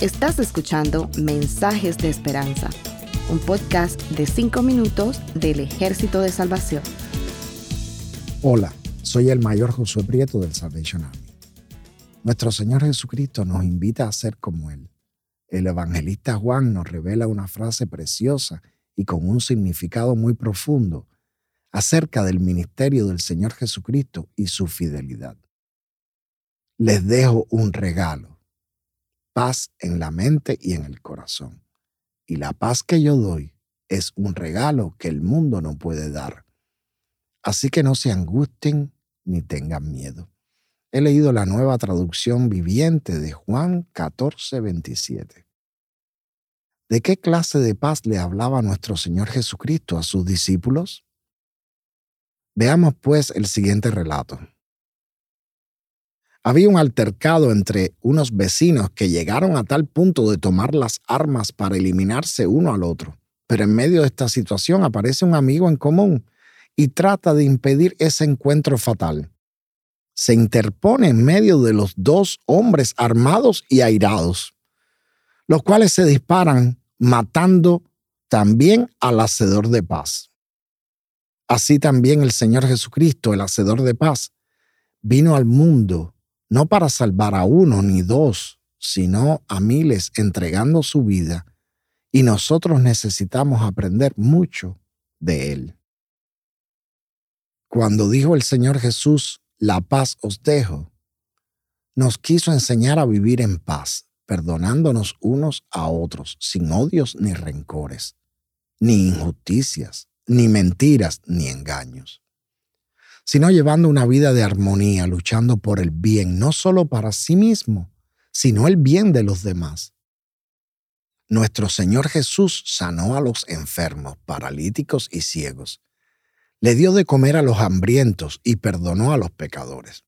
Estás escuchando Mensajes de Esperanza, un podcast de 5 minutos del Ejército de Salvación. Hola, soy el mayor Josué Prieto del Salvation Army. Nuestro Señor Jesucristo nos invita a ser como Él. El evangelista Juan nos revela una frase preciosa y con un significado muy profundo acerca del ministerio del Señor Jesucristo y su fidelidad. Les dejo un regalo, paz en la mente y en el corazón. Y la paz que yo doy es un regalo que el mundo no puede dar. Así que no se angustien ni tengan miedo. He leído la nueva traducción viviente de Juan 14, 27. ¿De qué clase de paz le hablaba nuestro Señor Jesucristo a sus discípulos? Veamos pues el siguiente relato. Había un altercado entre unos vecinos que llegaron a tal punto de tomar las armas para eliminarse uno al otro. Pero en medio de esta situación aparece un amigo en común y trata de impedir ese encuentro fatal. Se interpone en medio de los dos hombres armados y airados, los cuales se disparan matando también al hacedor de paz. Así también el Señor Jesucristo, el Hacedor de paz, vino al mundo no para salvar a uno ni dos, sino a miles entregando su vida, y nosotros necesitamos aprender mucho de Él. Cuando dijo el Señor Jesús, la paz os dejo, nos quiso enseñar a vivir en paz, perdonándonos unos a otros, sin odios ni rencores, ni injusticias ni mentiras, ni engaños, sino llevando una vida de armonía, luchando por el bien, no solo para sí mismo, sino el bien de los demás. Nuestro Señor Jesús sanó a los enfermos, paralíticos y ciegos. Le dio de comer a los hambrientos y perdonó a los pecadores.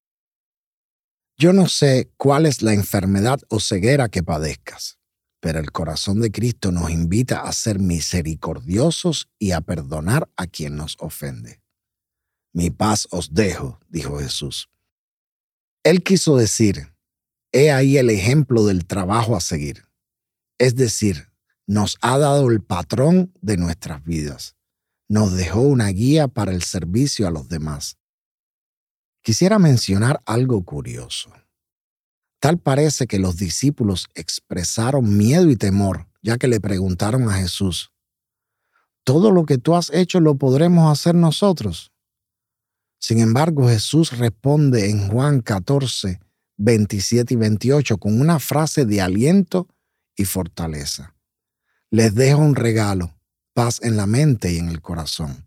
Yo no sé cuál es la enfermedad o ceguera que padezcas pero el corazón de Cristo nos invita a ser misericordiosos y a perdonar a quien nos ofende. Mi paz os dejo, dijo Jesús. Él quiso decir, he ahí el ejemplo del trabajo a seguir. Es decir, nos ha dado el patrón de nuestras vidas. Nos dejó una guía para el servicio a los demás. Quisiera mencionar algo curioso. Tal parece que los discípulos expresaron miedo y temor, ya que le preguntaron a Jesús, ¿todo lo que tú has hecho lo podremos hacer nosotros? Sin embargo, Jesús responde en Juan 14, 27 y 28 con una frase de aliento y fortaleza. Les dejo un regalo, paz en la mente y en el corazón.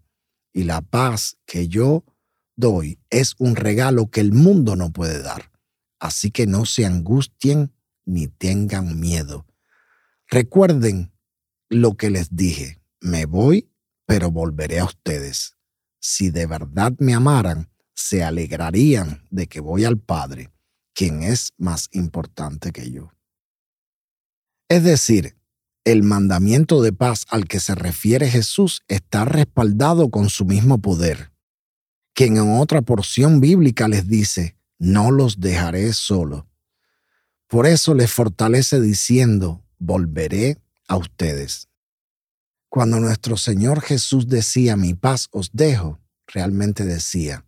Y la paz que yo doy es un regalo que el mundo no puede dar. Así que no se angustien ni tengan miedo. Recuerden lo que les dije. Me voy, pero volveré a ustedes. Si de verdad me amaran, se alegrarían de que voy al Padre, quien es más importante que yo. Es decir, el mandamiento de paz al que se refiere Jesús está respaldado con su mismo poder, quien en otra porción bíblica les dice, no los dejaré solo. Por eso les fortalece diciendo, volveré a ustedes. Cuando nuestro Señor Jesús decía, mi paz os dejo, realmente decía,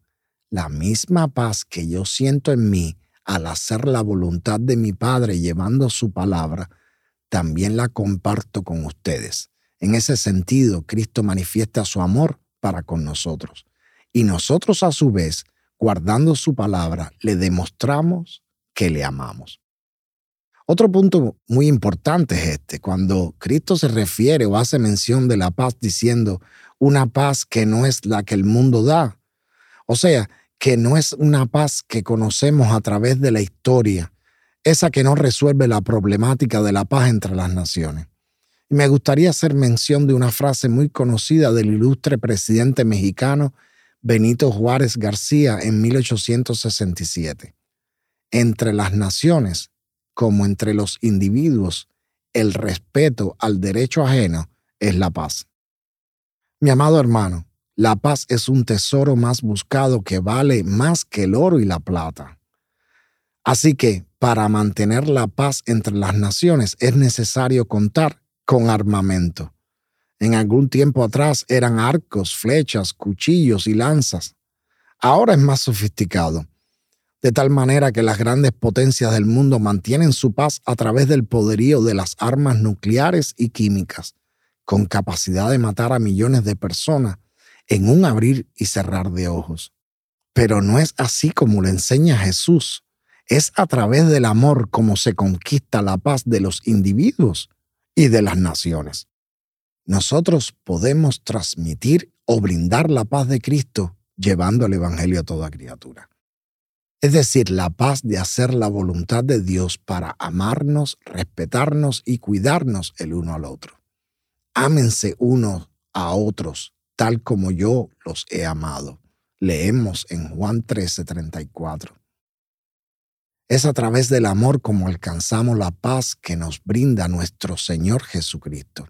la misma paz que yo siento en mí al hacer la voluntad de mi Padre llevando su palabra, también la comparto con ustedes. En ese sentido, Cristo manifiesta su amor para con nosotros. Y nosotros a su vez guardando su palabra, le demostramos que le amamos. Otro punto muy importante es este, cuando Cristo se refiere o hace mención de la paz diciendo una paz que no es la que el mundo da. O sea, que no es una paz que conocemos a través de la historia, esa que no resuelve la problemática de la paz entre las naciones. Y me gustaría hacer mención de una frase muy conocida del ilustre presidente mexicano Benito Juárez García en 1867. Entre las naciones, como entre los individuos, el respeto al derecho ajeno es la paz. Mi amado hermano, la paz es un tesoro más buscado que vale más que el oro y la plata. Así que para mantener la paz entre las naciones es necesario contar con armamento. En algún tiempo atrás eran arcos, flechas, cuchillos y lanzas. Ahora es más sofisticado, de tal manera que las grandes potencias del mundo mantienen su paz a través del poderío de las armas nucleares y químicas, con capacidad de matar a millones de personas en un abrir y cerrar de ojos. Pero no es así como lo enseña Jesús. Es a través del amor como se conquista la paz de los individuos y de las naciones. Nosotros podemos transmitir o brindar la paz de Cristo llevando el Evangelio a toda criatura. Es decir, la paz de hacer la voluntad de Dios para amarnos, respetarnos y cuidarnos el uno al otro. Ámense unos a otros tal como yo los he amado. Leemos en Juan 13:34. Es a través del amor como alcanzamos la paz que nos brinda nuestro Señor Jesucristo.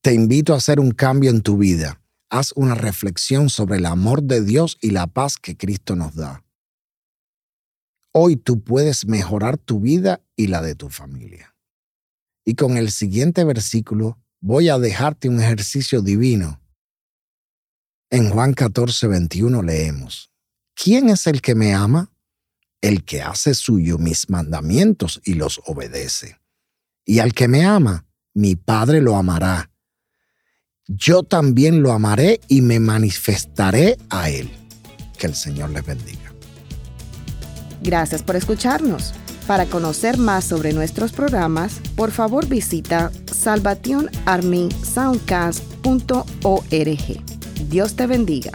Te invito a hacer un cambio en tu vida. Haz una reflexión sobre el amor de Dios y la paz que Cristo nos da. Hoy tú puedes mejorar tu vida y la de tu familia. Y con el siguiente versículo voy a dejarte un ejercicio divino. En Juan 14, 21 leemos. ¿Quién es el que me ama? El que hace suyo mis mandamientos y los obedece. Y al que me ama, mi Padre lo amará. Yo también lo amaré y me manifestaré a él. Que el Señor les bendiga. Gracias por escucharnos. Para conocer más sobre nuestros programas, por favor visita salvationarmysoundcast.org. Dios te bendiga.